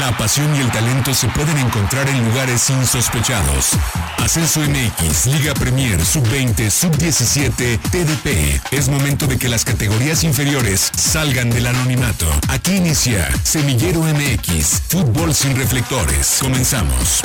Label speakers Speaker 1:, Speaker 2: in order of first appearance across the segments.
Speaker 1: La pasión y el talento se pueden encontrar en lugares insospechados. Ascenso MX, Liga Premier, Sub-20, Sub-17, TDP. Es momento de que las categorías inferiores salgan del anonimato. Aquí inicia Semillero MX, Fútbol sin reflectores. Comenzamos.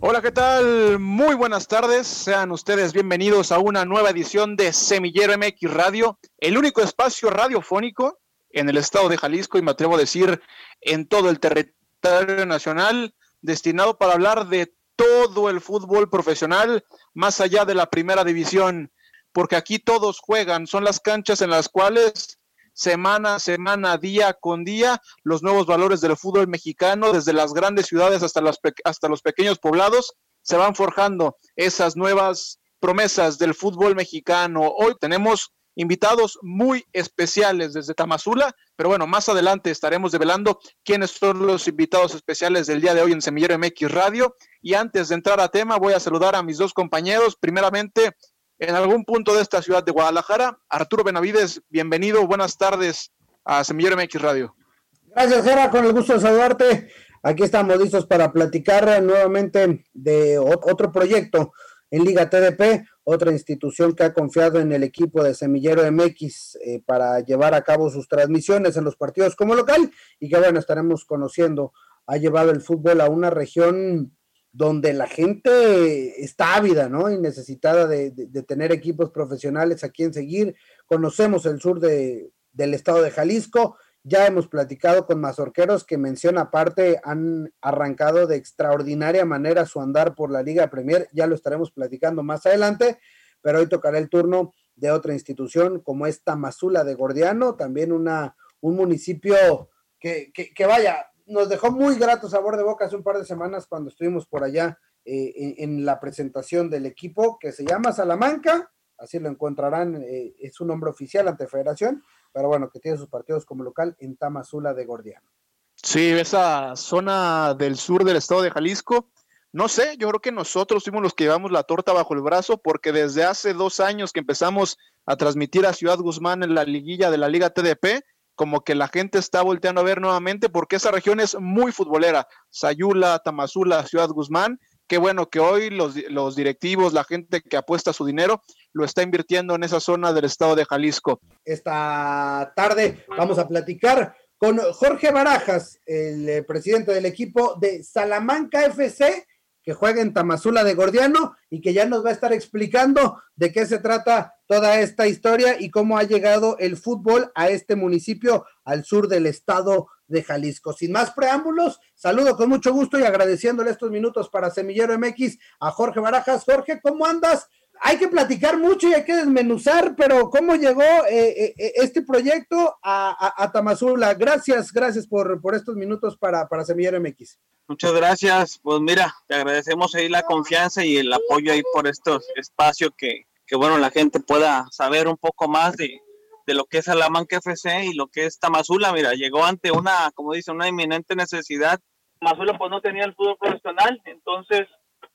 Speaker 2: Hola, ¿qué tal? Muy buenas tardes. Sean ustedes bienvenidos a una nueva edición de Semillero MX Radio, el único espacio radiofónico en el estado de Jalisco y me atrevo a decir en todo el territorio nacional destinado para hablar de todo el fútbol profesional más allá de la primera división, porque aquí todos juegan, son las canchas en las cuales semana a semana, día con día, los nuevos valores del fútbol mexicano, desde las grandes ciudades hasta, hasta los pequeños poblados, se van forjando esas nuevas promesas del fútbol mexicano. Hoy tenemos invitados muy especiales desde Tamazula, pero bueno, más adelante estaremos develando quiénes son los invitados especiales del día de hoy en Semillero MX Radio. Y antes de entrar a tema, voy a saludar a mis dos compañeros. Primeramente, en algún punto de esta ciudad de Guadalajara. Arturo Benavides, bienvenido, buenas tardes a Semillero MX Radio.
Speaker 3: Gracias, Gera, con el gusto de saludarte. Aquí estamos listos para platicar nuevamente de otro proyecto en Liga TDP, otra institución que ha confiado en el equipo de Semillero MX eh, para llevar a cabo sus transmisiones en los partidos como local y que bueno, estaremos conociendo. Ha llevado el fútbol a una región donde la gente está ávida, ¿no? Y necesitada de, tener equipos profesionales a quien seguir. Conocemos el sur de, del estado de Jalisco, ya hemos platicado con mazorqueros que menciona aparte han arrancado de extraordinaria manera su andar por la Liga Premier, ya lo estaremos platicando más adelante, pero hoy tocará el turno de otra institución como esta Mazula de Gordiano, también una, un municipio que, que, que vaya, nos dejó muy grato sabor de boca hace un par de semanas cuando estuvimos por allá eh, en, la presentación del equipo que se llama Salamanca, así lo encontrarán, eh, es su nombre oficial ante Federación, pero bueno, que tiene sus partidos como local en Tamazula de Gordiano.
Speaker 2: Sí, esa zona del sur del estado de Jalisco, no sé, yo creo que nosotros fuimos los que llevamos la torta bajo el brazo, porque desde hace dos años que empezamos a transmitir a Ciudad Guzmán en la liguilla de la Liga TDP, como que la gente está volteando a ver nuevamente porque esa región es muy futbolera. Sayula, Tamazula, Ciudad Guzmán. Qué bueno que hoy los, los directivos, la gente que apuesta su dinero, lo está invirtiendo en esa zona del estado de Jalisco.
Speaker 3: Esta tarde vamos a platicar con Jorge Barajas, el eh, presidente del equipo de Salamanca FC que juega en Tamazula de Gordiano y que ya nos va a estar explicando de qué se trata toda esta historia y cómo ha llegado el fútbol a este municipio al sur del estado de Jalisco. Sin más preámbulos, saludo con mucho gusto y agradeciéndole estos minutos para Semillero MX a Jorge Barajas. Jorge, ¿cómo andas? hay que platicar mucho y hay que desmenuzar, pero ¿cómo llegó eh, eh, eh, este proyecto a, Tamazula? Gracias, gracias por, estos minutos para, para Semillero MX.
Speaker 4: Muchas gracias. Pues mira, te agradecemos ahí la confianza y el apoyo ahí por estos espacios que, que bueno, la gente pueda saber un poco más de, de lo que es Salamanca FC y lo que es Tamazula. Mira, llegó ante una, como dice, una inminente necesidad. Tamazula pues no tenía el fútbol profesional, entonces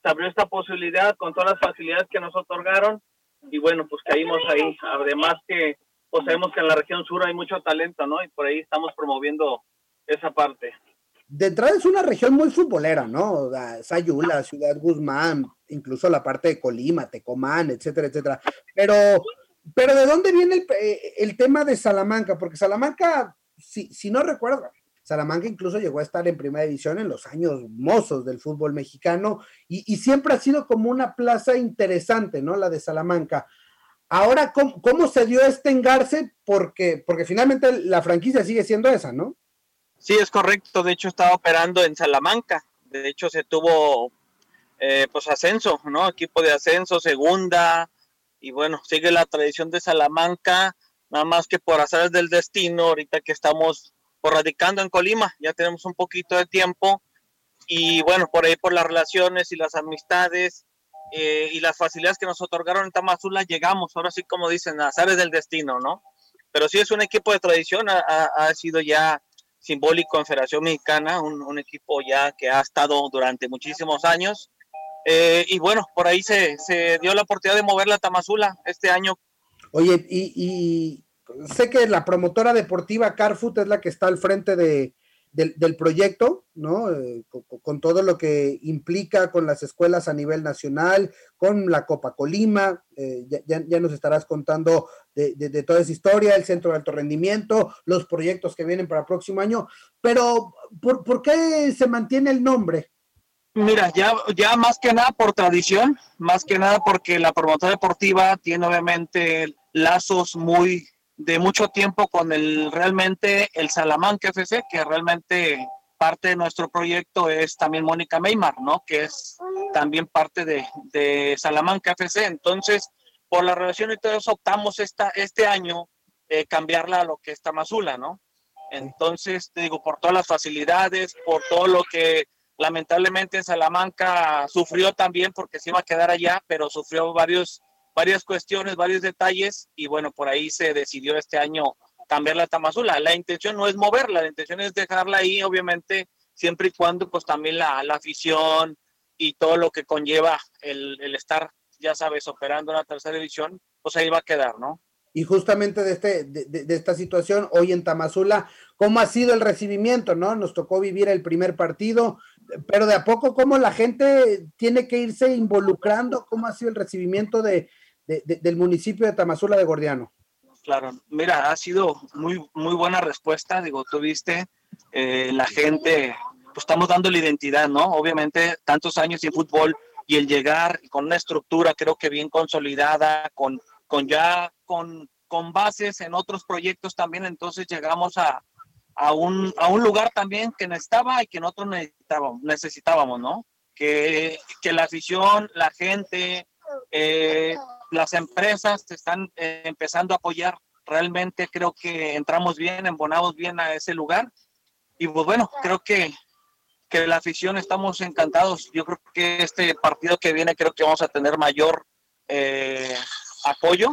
Speaker 4: se abrió esta posibilidad con todas las facilidades que nos otorgaron y bueno, pues caímos ahí. Además que pues sabemos que en la región sur hay mucho talento, ¿no? Y por ahí estamos promoviendo esa parte.
Speaker 3: De entrada es una región muy futbolera, ¿no? Sayula, Ciudad Guzmán, incluso la parte de Colima, Tecomán, etcétera, etcétera. Pero, pero ¿de dónde viene el, eh, el tema de Salamanca? Porque Salamanca, si, si no recuerdo, Salamanca incluso llegó a estar en primera división en los años mozos del fútbol mexicano y, siempre ha sido como una plaza interesante, ¿no? La de Salamanca. Ahora, ¿cómo, se dio este engarce? Porque, porque finalmente la franquicia sigue siendo esa, ¿no?
Speaker 4: Sí, es correcto. De hecho, estaba operando en Salamanca. De hecho, se tuvo eh, pues ascenso, ¿no? Equipo de ascenso, segunda. Y bueno, sigue la tradición de Salamanca, nada más que por azares del destino, ahorita que estamos radicando en Colima, ya tenemos un poquito de tiempo y bueno, por ahí por las relaciones y las amistades eh, y las facilidades que nos otorgaron en Tamazula llegamos, ahora sí como dicen, azares del destino, ¿no? Pero sí es un equipo de tradición, ha, sido ya simbólico en Federación Mexicana, un, equipo ya que ha estado durante muchísimos años. Eh, y bueno, por ahí se, se, dio la oportunidad de mover la Tamazula este año.
Speaker 3: Oye, y, sé que la promotora deportiva Carfoot es la que está al frente de, del, proyecto, ¿no? Eh, con, todo lo que implica con las escuelas a nivel nacional, con la Copa Colima, eh, ya, nos estarás contando de, toda esa historia, el centro de alto rendimiento, los proyectos que vienen para el próximo año, pero ¿por, ¿por qué se mantiene el nombre?
Speaker 4: Mira, ya, ya más que nada por tradición, más que nada porque la promotora deportiva tiene obviamente lazos muy de mucho tiempo con el realmente el Salamanca FC, que realmente parte de nuestro proyecto es también Mónica Meymar, ¿no? Que es también parte de, Salamanca FC. Entonces, por la relación y todo eso, optamos esta, este año eh, cambiarla a lo que es Tamazula, ¿no? Entonces, te digo, por todas las facilidades, por todo lo que lamentablemente Salamanca sufrió también porque se iba a quedar allá, pero sufrió varios varias cuestiones, varios detalles y bueno, por ahí se decidió este año cambiar la Tamazula. La intención no es moverla, la intención es dejarla ahí, obviamente, siempre y cuando pues también la, la afición y todo lo que conlleva el, el, estar, ya sabes, operando en la tercera división, pues ahí va a quedar, ¿no?
Speaker 3: Y justamente de, este, de, de, esta situación, hoy en Tamazula, ¿cómo ha sido el recibimiento? ¿no? Nos tocó vivir el primer partido, pero de a poco, ¿cómo la gente tiene que irse involucrando? ¿Cómo ha sido el recibimiento de, del municipio de Tamazula de Gordiano.
Speaker 4: Claro, mira, ha sido muy, muy buena respuesta. Digo, tuviste eh, la gente, pues estamos dando la identidad, ¿no? Obviamente, tantos años sin fútbol y el llegar con una estructura, creo que bien consolidada, con, con ya con, con bases en otros proyectos también, entonces llegamos a, a, un, a un lugar también que necesitaba y que nosotros necesitábamos, necesitábamos ¿no? Que, que la afición, la gente, eh, las empresas están eh, empezando a apoyar. Realmente creo que entramos bien, embonamos bien a ese lugar. Y pues bueno, creo que, que la afición estamos encantados. Yo creo que este partido que viene creo que vamos a tener mayor eh, apoyo.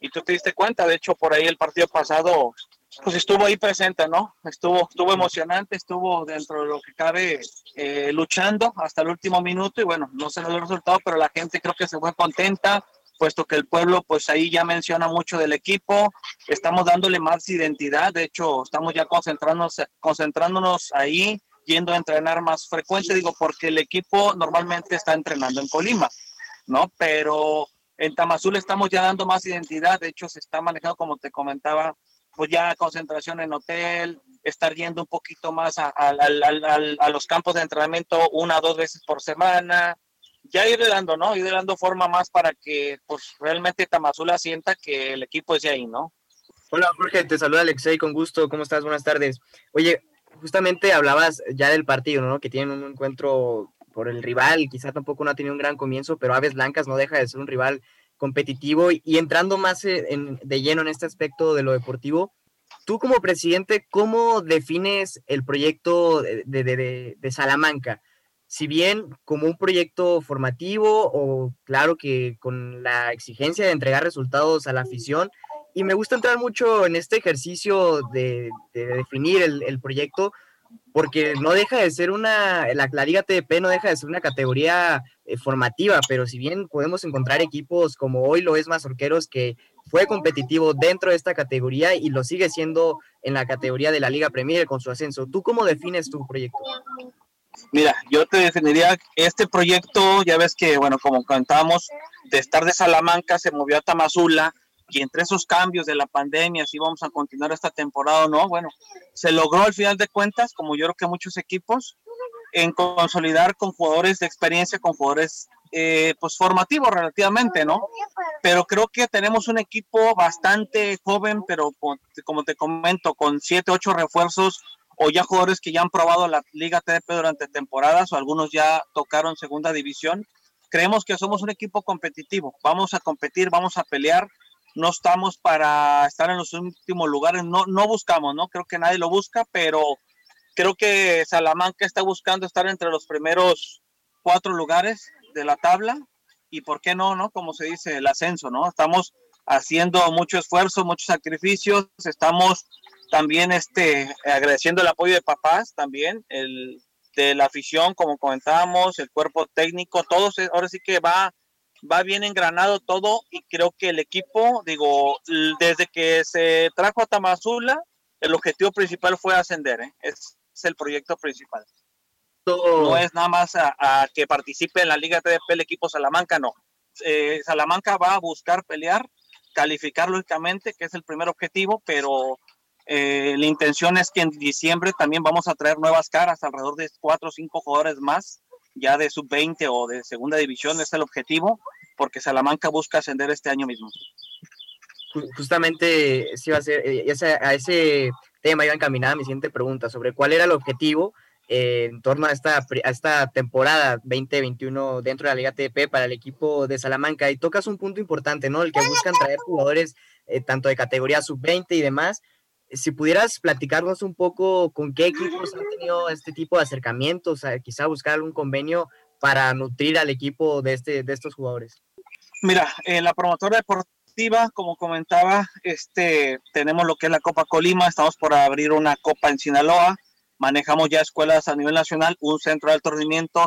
Speaker 4: Y tú te diste cuenta, de hecho, por ahí el partido pasado pues estuvo ahí presente, ¿no? Estuvo, estuvo emocionante, estuvo dentro de lo que cabe eh, luchando hasta el último minuto y bueno, no se dio el resultado, pero la gente creo que se fue contenta, puesto que el pueblo pues ahí ya menciona mucho del equipo, estamos dándole más identidad, de hecho estamos ya concentrándonos, concentrándonos ahí, yendo a entrenar más frecuente, digo, porque el equipo normalmente está entrenando en Colima, ¿no? Pero en Tamazul estamos ya dando más identidad, de hecho se está manejando, como te comentaba, pues ya concentración en hotel, estar yendo un poquito más a, a los campos de entrenamiento una o dos veces por semana, ya ir dando, ¿no? Ir dando forma más para que pues realmente Tamazula sienta que el equipo es de ahí, ¿no?
Speaker 5: Hola Jorge, te saluda Alexei, con gusto, ¿cómo estás? Buenas tardes. Oye, justamente hablabas ya del partido, ¿no? Que tienen un encuentro por el rival, quizá tampoco no ha tenido un gran comienzo, pero Aves Blancas no deja de ser un rival competitivo y, entrando más en, de lleno en este aspecto de lo deportivo, tú como presidente, ¿cómo defines el proyecto de Salamanca? si bien como un proyecto formativo o claro que con la exigencia de entregar resultados a la afición. Y me gusta entrar mucho en este ejercicio de, definir el, proyecto porque no deja de ser una, la, la, Liga TDP no deja de ser una categoría eh, formativa, pero si bien podemos encontrar equipos como hoy lo es Mazorqueros, que fue competitivo dentro de esta categoría y lo sigue siendo en la categoría de la Liga Premier con su ascenso. ¿Tú cómo defines tu proyecto?
Speaker 4: Mira, yo te definiría este proyecto, ya ves que, bueno, como contábamos, de estar de Salamanca se movió a Tamazula y entre esos cambios de la pandemia, si vamos a continuar esta temporada o no, bueno, se logró al final de cuentas, como yo creo que muchos equipos, en consolidar con jugadores de experiencia, con jugadores eh, pues formativos relativamente, ¿no? Pero creo que tenemos un equipo bastante joven, pero como te comento, con siete, ocho refuerzos o ya jugadores que ya han probado la Liga TDP durante temporadas o algunos ya tocaron segunda división. Creemos que somos un equipo competitivo, vamos a competir, vamos a pelear, no estamos para estar en los últimos lugares, no, no buscamos, ¿no? Creo que nadie lo busca, pero creo que Salamanca está buscando estar entre los primeros cuatro lugares de la tabla y por qué no, ¿no? Como se dice, el ascenso, ¿no? Estamos haciendo mucho esfuerzo, muchos sacrificios, estamos también este, agradeciendo el apoyo de papás también, el, de la afición, como comentábamos, el cuerpo técnico, todos, ahora sí que va va bien engranado todo y creo que el equipo, digo, desde que se trajo a Tamazula, el objetivo principal fue ascender, ¿eh? es, el proyecto principal. No es nada más a, que participe en la Liga TDP el equipo Salamanca, no. Eh, Salamanca va a buscar pelear, calificar lógicamente, que es el primer objetivo, pero eh, la intención es que en diciembre también vamos a traer nuevas caras, alrededor de cuatro o cinco jugadores más, ya de sub-20 o de segunda división, es el objetivo, porque Salamanca busca ascender este año mismo.
Speaker 5: Justamente va a, ser, eh, a ese tema iba encaminada mi siguiente pregunta sobre cuál era el objetivo eh, en torno a esta, a esta temporada 2021 dentro de la Liga TDP para el equipo de Salamanca. Y tocas un punto importante, ¿no? El que buscan traer jugadores tanto de categoría sub-20 y demás, si pudieras platicarnos un poco con qué equipos han tenido este tipo de acercamientos, quizá buscar algún convenio para nutrir al equipo de, este, de estos jugadores.
Speaker 4: Mira, la promotora deportiva, como comentaba, este, tenemos lo que es la Copa Colima, estamos por abrir una Copa en Sinaloa, manejamos ya escuelas a nivel nacional, un centro de alto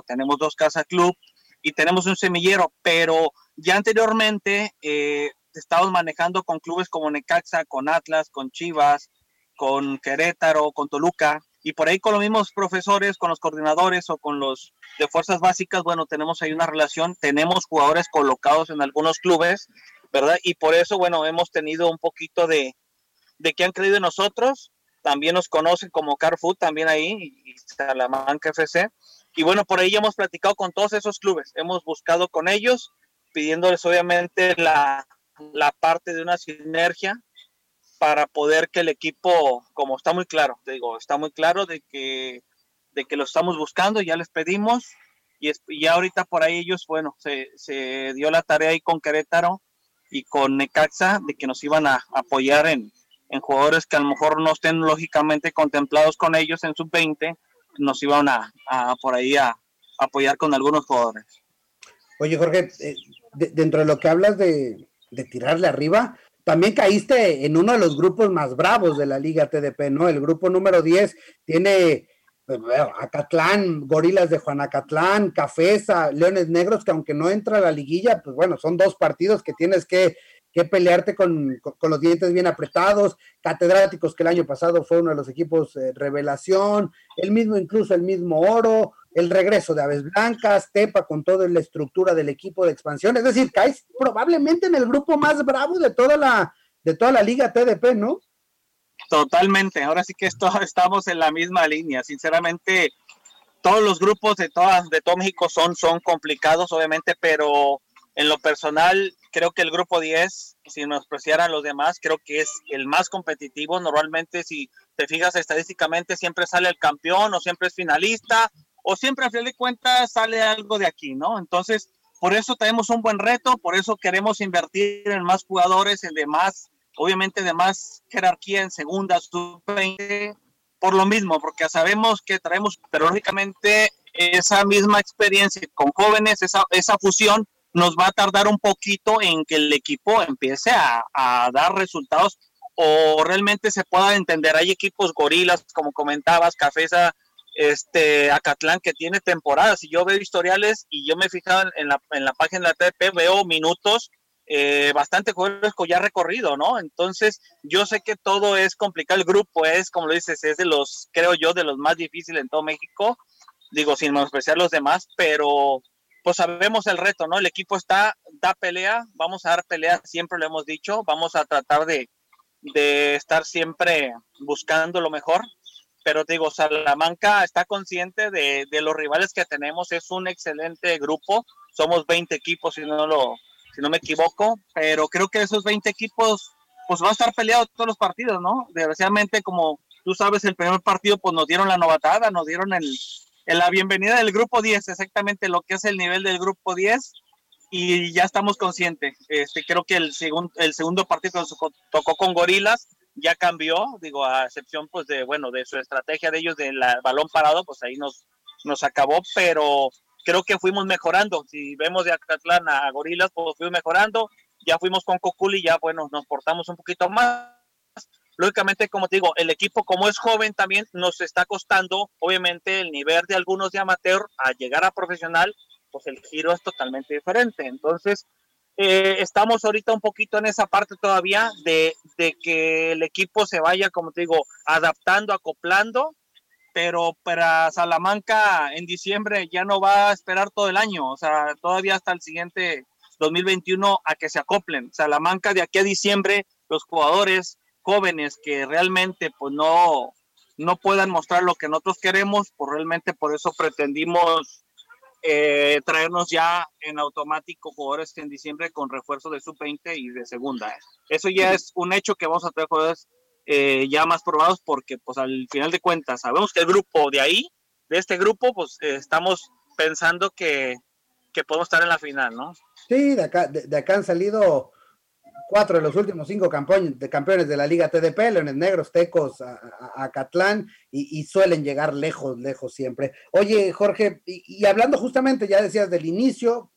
Speaker 4: tenemos dos casas club y tenemos un semillero, pero ya anteriormente eh, estamos manejando con clubes como Necaxa, con Atlas, con Chivas, con Querétaro, con Toluca, y por ahí con los mismos profesores, con los coordinadores o con los de fuerzas básicas, bueno, tenemos ahí una relación, tenemos jugadores colocados en algunos clubes, ¿verdad? Y por eso, bueno, hemos tenido un poquito de, de que han creído en nosotros, también nos conocen como Carrefour, también ahí, y Salamanca FC, y bueno, por ahí hemos platicado con todos esos clubes, hemos buscado con ellos, pidiéndoles obviamente la, la parte de una sinergia para poder que el equipo, como está muy claro, te digo, está muy claro de que, de que lo estamos buscando, ya les pedimos, y, ya ahorita por ahí ellos, bueno, se, se, dio la tarea ahí con Querétaro y con Necaxa de que nos iban a apoyar en, en jugadores que a lo mejor no estén lógicamente contemplados con ellos en sub-20, nos iban a, a, por ahí a, apoyar con algunos jugadores.
Speaker 3: Oye, Jorge, eh, dentro de lo que hablas de, de tirarle arriba, también caíste en uno de los grupos más bravos de la Liga TDP, ¿no? El grupo número 10 tiene pues, Acatlán, Gorilas de Juanacatlán, Cafesa, Leones Negros, que aunque no entra a la liguilla, pues bueno, son dos partidos que tienes que, que pelearte con, los dientes bien apretados, Catedráticos, que el año pasado fue uno de los equipos eh, revelación, el mismo, incluso el mismo Oro, el regreso de Aves Blancas, Tepa con toda la estructura del equipo de expansión, es decir, caes probablemente en el grupo más bravo de toda la, de toda la liga TDP, ¿no?
Speaker 4: Totalmente, ahora sí que estamos en la misma línea, sinceramente todos los grupos de todas de todo México son son complicados obviamente, pero en lo personal creo que el grupo 10, si nos preciaran los demás, creo que es el más competitivo. Normalmente si te fijas estadísticamente siempre sale el campeón o siempre es finalista o siempre a final de cuentas sale algo de aquí, ¿no? Entonces, por eso tenemos un buen reto, por eso queremos invertir en más jugadores, en demás, obviamente de más jerarquía en segunda, sub-20, por lo mismo, porque sabemos que traemos, pero lógicamente esa misma experiencia con jóvenes, esa, esa fusión, nos va a tardar un poquito en que el equipo empiece a, a dar resultados o realmente se pueda entender. Hay equipos gorilas, como comentabas, Cafesa, este Acatlán que tiene temporadas y yo veo historiales y yo me he en la, en la página de la TP, veo minutos eh, bastante juegos ya recorrido, ¿no? Entonces, yo sé que todo es complicado, el grupo es, como lo dices, es de los, creo yo, de los más difíciles en todo México, digo, sin menospreciar los demás, pero pues sabemos el reto, ¿no? El equipo está, da pelea, vamos a dar pelea, siempre lo hemos dicho, vamos a tratar de, de estar siempre buscando lo mejor, pero digo, Salamanca está consciente de, los rivales que tenemos, es un excelente grupo, somos 20 equipos si no lo si no me equivoco, pero creo que esos 20 equipos pues van a estar peleados todos los partidos, ¿no? Desgraciadamente como tú sabes, el primer partido pues nos dieron la novatada, nos dieron el, la bienvenida del grupo 10, exactamente lo que es el nivel del grupo 10 y ya estamos conscientes. Este, creo que el, segundo el segundo partido nos tocó con Gorilas ya cambió, digo, a excepción pues de, bueno, de su estrategia de ellos del balón parado, pues ahí nos, nos acabó, pero creo que fuimos mejorando. Si vemos de Acatlán a Gorilas, pues fuimos mejorando. Ya fuimos con Coculi, ya bueno, nos portamos un poquito más. Lógicamente, como te digo, el equipo como es joven también nos está costando, obviamente, el nivel de algunos de amateur a llegar a profesional, pues el giro es totalmente diferente. Entonces, eh, estamos ahorita un poquito en esa parte todavía de, de, que el equipo se vaya, como te digo, adaptando, acoplando, pero para Salamanca en diciembre ya no va a esperar todo el año, o sea, todavía hasta el siguiente 2021 a que se acoplen. Salamanca de aquí a diciembre, los jugadores jóvenes que realmente pues no, no puedan mostrar lo que nosotros queremos, pues realmente por eso pretendimos eh, traernos ya en automático jugadores en diciembre con refuerzo de sub-20 y de segunda. Eso ya es un hecho que vamos a traer jugadores eh, ya más probados porque pues al final de cuentas sabemos que el grupo de ahí, de este grupo, pues eh, estamos pensando que, que, podemos estar en la final, ¿no?
Speaker 3: Sí, de acá, de, acá han salido cuatro de los últimos cinco campeones de, campeones de la Liga TDP, Leones Negros, Tecos, a, Catlán, y, suelen llegar lejos, lejos siempre. Oye, Jorge, y, hablando justamente, ya decías del inicio,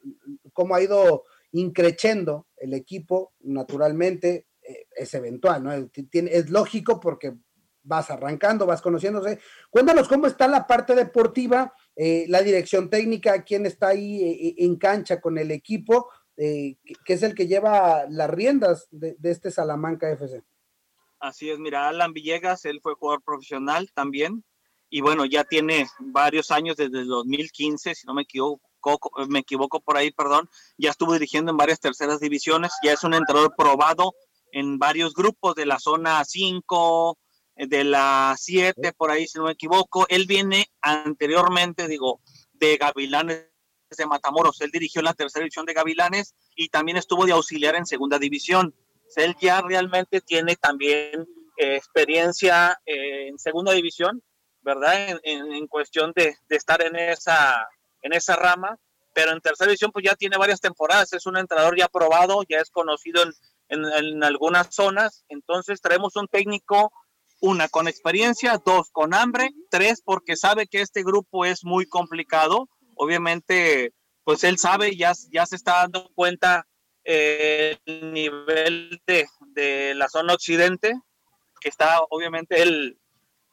Speaker 3: cómo ha ido increciendo el equipo, naturalmente, eh, es eventual, ¿no? Es, lógico porque vas arrancando, vas conociéndose. Cuéntanos cómo está la parte deportiva, eh, la dirección técnica, quién está ahí eh, en cancha con el equipo, que, es el que lleva las riendas de, este Salamanca FC.
Speaker 4: Así es, mira, Alan Villegas, él fue jugador profesional también, y bueno, ya tiene varios años desde el 2015, si no me equivoco, me equivoco por ahí, perdón, ya estuvo dirigiendo en varias terceras divisiones, ya es un entrenador probado en varios grupos de la zona 5, eh, de la 7, por ahí si no me equivoco. Él viene anteriormente, digo, de Gavilanes de Matamoros. Él dirigió la tercera división de Gavilanes y también estuvo de auxiliar en segunda división. Él ya realmente tiene también eh, experiencia eh, en segunda división, ¿verdad? En, cuestión de, de, estar en esa, en esa rama, pero en tercera división pues ya tiene varias temporadas, es un entrenador ya probado, ya es conocido en, en, algunas zonas. Entonces traemos un técnico, una, con experiencia, dos, con hambre, tres, porque sabe que este grupo es muy complicado. Obviamente, pues él sabe, ya, ya se está dando cuenta eh, el nivel de, de la zona occidente, que está obviamente él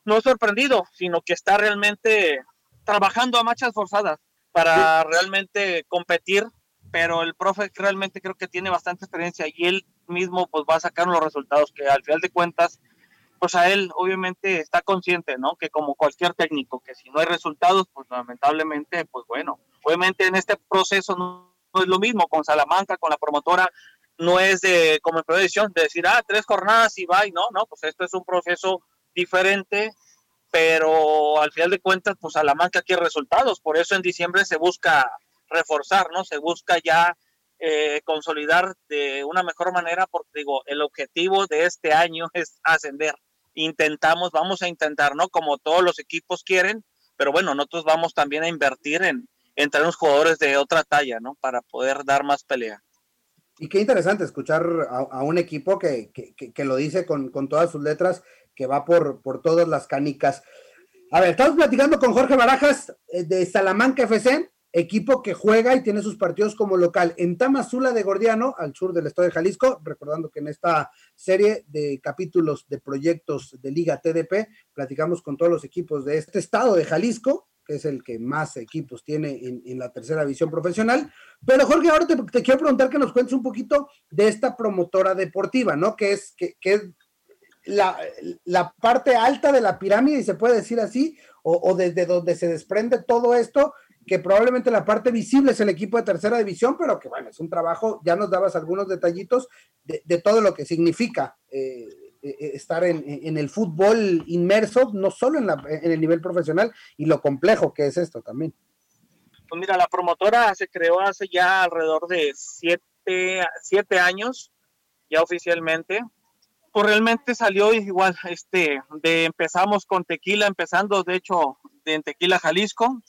Speaker 4: no sorprendido, sino que está realmente trabajando a marchas forzadas para realmente competir pero el profe realmente creo que tiene bastante experiencia y él mismo pues va a sacar los resultados que al final de cuentas pues a él obviamente está consciente, ¿no? Que como cualquier técnico, que si no hay resultados, pues lamentablemente, pues bueno, obviamente en este proceso no, es lo mismo con Salamanca, con la promotora, no es de como en predicción de decir, ah, tres jornadas y va, y no, no, pues esto es un proceso diferente, pero al final de cuentas, pues Salamanca quiere resultados, por eso en diciembre se busca reforzar, ¿no? Se busca ya eh, consolidar de una mejor manera, porque digo, el objetivo de este año es ascender. Intentamos, vamos a intentar, ¿no? Como todos los equipos quieren, pero bueno, nosotros vamos también a invertir en, en traer unos jugadores de otra talla, ¿no? Para poder dar más pelea.
Speaker 3: Y qué interesante escuchar a, un equipo que, que, que, lo dice con, con, todas sus letras, que va por, por todas las canicas. A ver, estamos platicando con Jorge Barajas eh, de Salamanca FC equipo que juega y tiene sus partidos como local en Tamazula de Gordiano, al sur del estado de Jalisco, recordando que en esta serie de capítulos de proyectos de Liga TDP platicamos con todos los equipos de este estado de Jalisco, que es el que más equipos tiene en, la tercera división profesional. Pero Jorge, ahora te, quiero preguntar que nos cuentes un poquito de esta promotora deportiva, ¿no? Que es, que, es la, la, parte alta de la pirámide, y se puede decir así, o, o desde donde se desprende todo esto, que probablemente la parte visible es el equipo de tercera división, pero que bueno, es un trabajo, ya nos dabas algunos detallitos de, todo lo que significa eh, eh, estar en, el fútbol inmerso, no solo en, en el nivel profesional y lo complejo que es esto también.
Speaker 4: Pues mira, la promotora se creó hace ya alrededor de siete, siete años, ya oficialmente. Pues realmente salió igual, este, de empezamos con tequila, empezando de hecho de Tequila, Jalisco,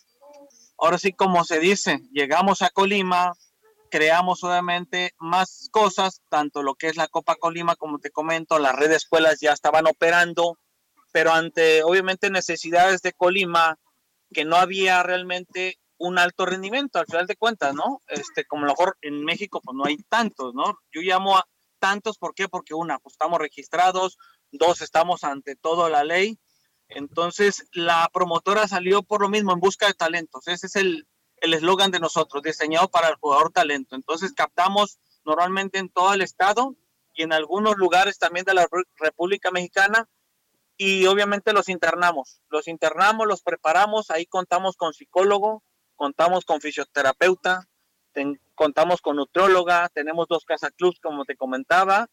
Speaker 4: ahora sí, como se dice, llegamos a Colima, creamos obviamente más cosas, tanto lo que es la Copa Colima, como te comento, las redes de escuelas ya estaban operando, pero ante obviamente necesidades de Colima, que no había realmente un alto rendimiento, al final de cuentas, ¿no? Este, como a lo mejor en México, pues no hay tantos, ¿no? Yo llamo a tantos, ¿por qué? Porque una, pues estamos registrados, dos, estamos ante todo la ley, entonces, la promotora salió por lo mismo, en busca de talentos. Ese es el, el eslogan de nosotros, diseñado para el jugador talento. Entonces captamos normalmente en todo el estado y en algunos lugares también de la República Mexicana y obviamente los internamos. Los internamos, los preparamos, ahí contamos con psicólogo, contamos con fisioterapeuta, contamos con nutrióloga, tenemos dos casa clubs como te comentaba,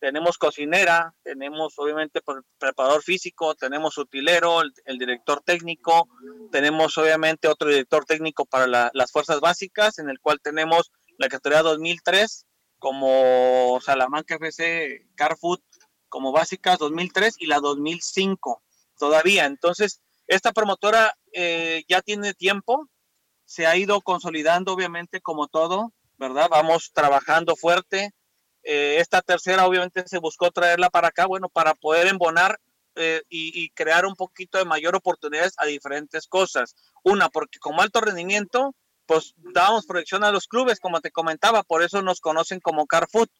Speaker 4: tenemos cocinera, tenemos obviamente preparador físico, tenemos utilero, el, director técnico, tenemos obviamente otro director técnico para las fuerzas básicas, en el cual tenemos la categoría 2003 como Salamanca FC Carfood como básicas 2003 y la 2005 todavía. Entonces, esta promotora eh, ya tiene tiempo, se ha ido consolidando obviamente como todo, ¿verdad? Vamos trabajando fuerte. Eh, esta tercera obviamente se buscó traerla para acá, bueno, para poder embonar eh, y, crear un poquito de mayor oportunidades a diferentes cosas. Una, porque como alto rendimiento, pues dábamos proyección a los clubes, como te comentaba, por eso nos conocen como Carfoot,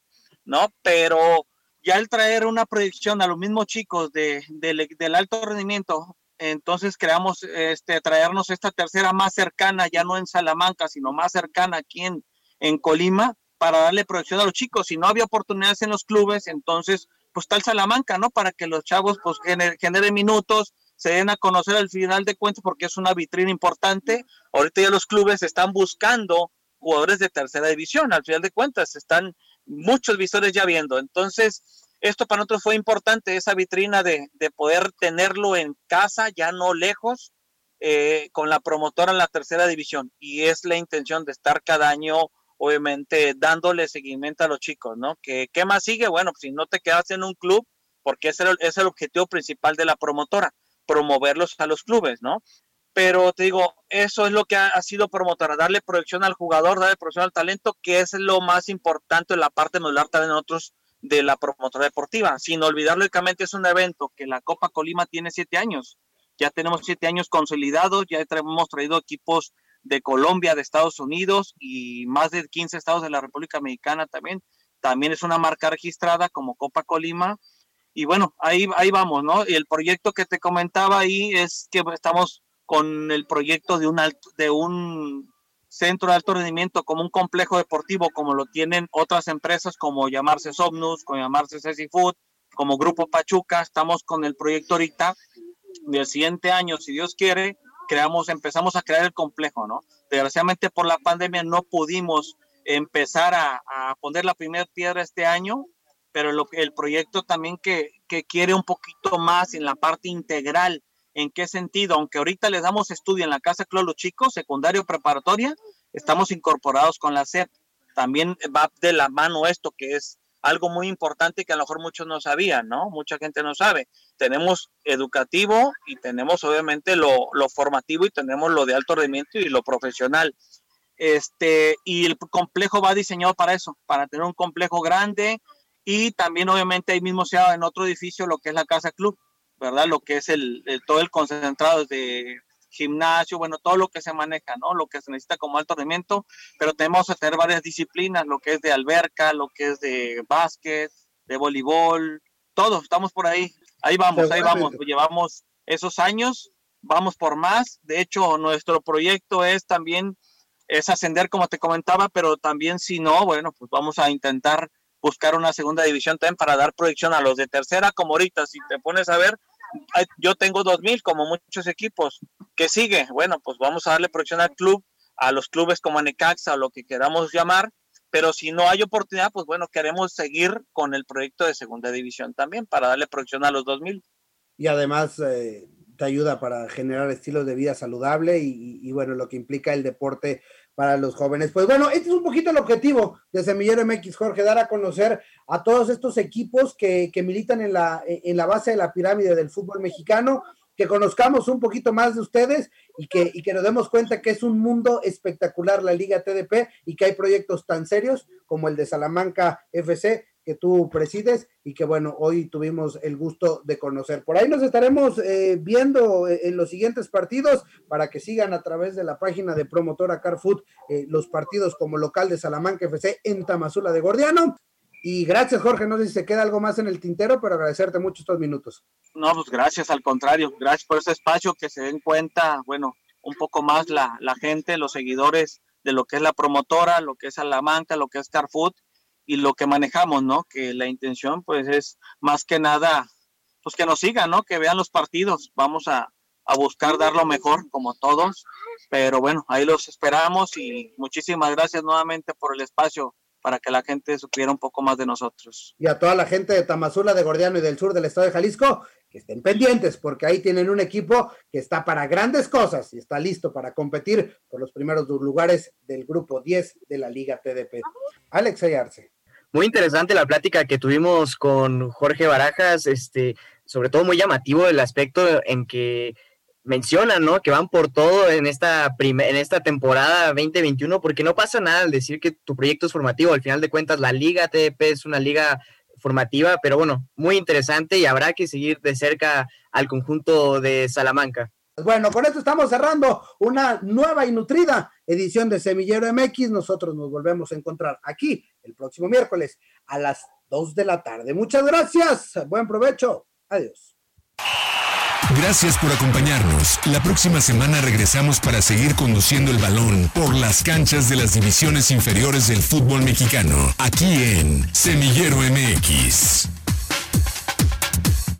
Speaker 4: ¿no? Pero ya el traer una proyección a los mismos chicos de, del alto rendimiento entonces creamos este, traernos esta tercera más cercana, ya no en Salamanca, sino más cercana aquí en, en Colima, para darle proyección a los chicos. Si no había oportunidades en los clubes, entonces pues tal Salamanca, ¿no? Para que los chavos pues generen minutos, se den a conocer al final de cuentas porque es una vitrina importante. Ahorita ya los clubes están buscando jugadores de tercera división, al final de cuentas están muchos visores ya viendo. Entonces, esto para nosotros fue importante, esa vitrina de, poder tenerlo en casa, ya no lejos, eh, con la promotora en la tercera división. Y es la intención de estar cada año, obviamente, dándole seguimiento a los chicos, ¿no? ¿Qué, qué más sigue? Bueno, si no te quedas en un club, porque ese es el objetivo principal de la promotora, promoverlos a los clubes, ¿no? Pero te digo, eso es lo que ha, sido promotora, darle proyección al jugador, darle proyección al talento, que es lo más importante en la parte modular también nosotros de la promotora deportiva. Sin olvidar, lógicamente, es un evento que la Copa Colima tiene siete años. Ya tenemos siete años consolidados, ya hemos traído equipos de Colombia, de Estados Unidos y más de 15 estados de la República Mexicana también. También es una marca registrada como Copa Colima. Y bueno, ahí, ahí vamos, ¿no? Y el proyecto que te comentaba ahí es que estamos con el proyecto de un, de un centro de alto rendimiento como un complejo deportivo, como lo tienen otras empresas, como llamarse Somnus, como llamarse Ceci Food, como Grupo Pachuca. Estamos con el proyecto ahorita del siguiente año, si Dios quiere, creamos, empezamos a crear el complejo, ¿no? Desgraciadamente por la pandemia no pudimos empezar a, poner la primera piedra este año, pero lo, el proyecto también que, que quiere un poquito más en la parte integral ¿En qué sentido? Aunque ahorita les damos estudio en la Casa Clolo Chicos, secundario preparatoria, estamos incorporados con la SEP. También va de la mano esto, que es algo muy importante que a lo mejor muchos no sabían, ¿no? Mucha gente no sabe. Tenemos educativo y tenemos obviamente lo, lo formativo y tenemos lo de alto rendimiento y lo profesional. Este, y el complejo va diseñado para eso, para tener un complejo grande y también obviamente ahí mismo se ha en otro edificio lo que es la Casa Club ¿verdad? Lo que es el, todo el concentrado de gimnasio, bueno, todo lo que se maneja, ¿no? Lo que se necesita como alto rendimiento, pero tenemos que tener varias disciplinas, lo que es de alberca, lo que es de básquet, de voleibol, todo, estamos por ahí, ahí vamos, ahí vamos, llevamos esos años, vamos por más, de hecho, nuestro proyecto es también, es ascender, como te comentaba, pero también si no, bueno, pues vamos a intentar buscar una segunda división también para dar proyección a los de tercera, como ahorita, si te pones a ver, yo tengo 2000 como muchos equipos. ¿Qué sigue? Bueno, pues vamos a darle proyección al club, a los clubes como Necaxa o lo que queramos llamar, pero si no hay oportunidad, pues bueno, queremos seguir con el proyecto de segunda división también para darle proyección a los 2000.
Speaker 3: Y además eh, te ayuda para generar estilos de vida saludable y, bueno, lo que implica el deporte para los jóvenes. Pues bueno, este es un poquito el objetivo de Semillero MX, Jorge, dar a conocer a todos estos equipos que, militan en la, en la base de la pirámide del fútbol mexicano, que conozcamos un poquito más de ustedes y que, y que nos demos cuenta que es un mundo espectacular la Liga TDP y que hay proyectos tan serios como el de Salamanca FC que tú presides y que bueno, hoy tuvimos el gusto de conocer. Por ahí nos estaremos eh, viendo eh, en los siguientes partidos para que sigan a través de la página de promotora Carfood eh, los partidos como local de Salamanca FC en Tamazula de Gordiano. Y gracias, Jorge. No sé si se queda algo más en el tintero, pero agradecerte mucho estos minutos.
Speaker 4: No, pues gracias, al contrario. Gracias por ese espacio, que se den cuenta, bueno, un poco más la, la gente, los seguidores de lo que es la promotora, lo que es Salamanca, lo que es Carfood y lo que manejamos, ¿no? Que la intención pues es más que nada, pues que nos sigan, ¿no? Que vean los partidos. Vamos a, a buscar dar lo mejor como todos, pero bueno, ahí los esperamos y muchísimas gracias nuevamente por el espacio para que la gente supiera un poco más de nosotros.
Speaker 3: Y a toda la gente de Tamazula, de Gordiano y del sur del estado de Jalisco, que estén pendientes, porque ahí tienen un equipo que está para grandes cosas y está listo para competir por los primeros dos lugares del grupo 10 de la Liga TDP. Alex Ayarse.
Speaker 5: Muy interesante la plática que tuvimos con Jorge Barajas, este, sobre todo muy llamativo el aspecto en que mencionan, ¿no? Que van por todo en esta, en esta temporada 2021, porque no pasa nada al decir que tu proyecto es formativo. Al final de cuentas, la Liga TDP es una liga formativa, pero bueno, muy interesante y habrá que seguir de cerca al conjunto de Salamanca.
Speaker 3: Bueno, con esto estamos cerrando una nueva y nutrida edición de Semillero MX. Nosotros nos volvemos a encontrar aquí el próximo miércoles a las 2 de la tarde. Muchas gracias. Buen provecho. Adiós.
Speaker 1: Gracias por acompañarnos. La próxima semana regresamos para seguir conduciendo el balón por las canchas de las divisiones inferiores del fútbol mexicano, aquí en Semillero MX.